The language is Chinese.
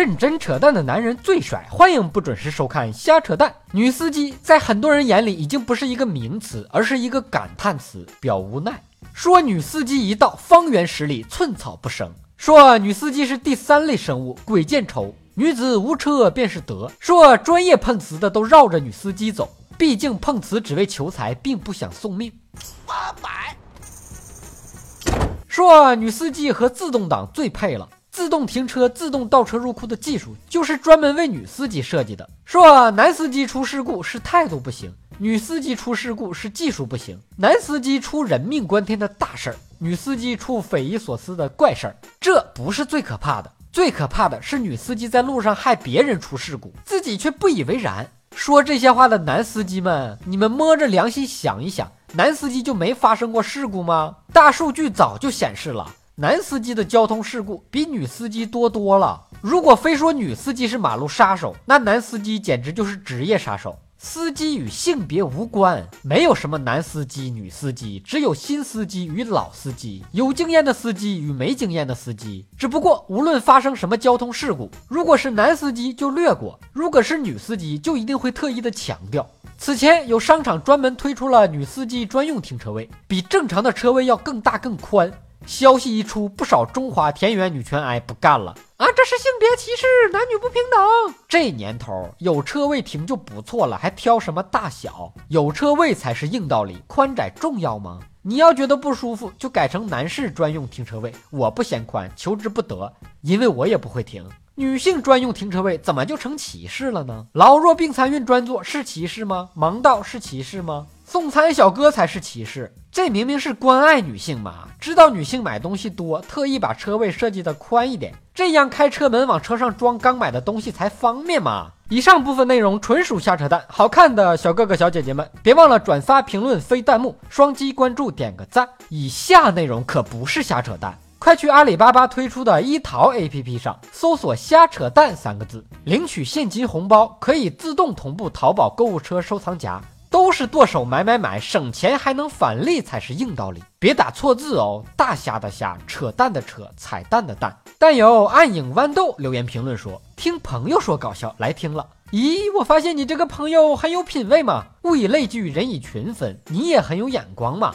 认真扯淡的男人最帅，欢迎不准时收看瞎扯淡。女司机在很多人眼里已经不是一个名词，而是一个感叹词，表无奈。说女司机一到，方圆十里寸草不生。说女司机是第三类生物，鬼见愁。女子无车便是德。说专业碰瓷的都绕着女司机走，毕竟碰瓷只为求财，并不想送命。八百。说女司机和自动挡最配了。自动停车、自动倒车入库的技术就是专门为女司机设计的。说男司机出事故是态度不行，女司机出事故是技术不行。男司机出人命关天的大事儿，女司机出匪夷所思的怪事儿。这不是最可怕的，最可怕的是女司机在路上害别人出事故，自己却不以为然。说这些话的男司机们，你们摸着良心想一想，男司机就没发生过事故吗？大数据早就显示了。男司机的交通事故比女司机多多了。如果非说女司机是马路杀手，那男司机简直就是职业杀手。司机与性别无关，没有什么男司机、女司机，只有新司机与老司机，有经验的司机与没经验的司机。只不过，无论发生什么交通事故，如果是男司机就略过，如果是女司机就一定会特意的强调。此前有商场专门推出了女司机专用停车位，比正常的车位要更大更宽。消息一出，不少中华田园女权癌不干了啊！这是性别歧视，男女不平等。这年头有车位停就不错了，还挑什么大小？有车位才是硬道理，宽窄重要吗？你要觉得不舒服，就改成男士专用停车位。我不嫌宽，求之不得，因为我也不会停。女性专用停车位怎么就成歧视了呢？老弱病残孕专座是歧视吗？盲道是歧视吗？送餐小哥才是歧视，这明明是关爱女性嘛！知道女性买东西多，特意把车位设计的宽一点，这样开车门往车上装刚买的东西才方便嘛！以上部分内容纯属瞎扯淡，好看的小哥哥小姐姐们，别忘了转发、评论、飞弹幕、双击关注、点个赞。以下内容可不是瞎扯淡，快去阿里巴巴推出的一淘 APP 上搜索“瞎扯淡”三个字，领取现金红包，可以自动同步淘宝购物车收藏夹。是剁手买买买，省钱还能返利才是硬道理。别打错字哦，大虾的虾，扯淡的扯，彩蛋的蛋。但有暗影豌豆留言评论说，听朋友说搞笑，来听了。咦，我发现你这个朋友很有品位嘛，物以类聚，人以群分，你也很有眼光嘛。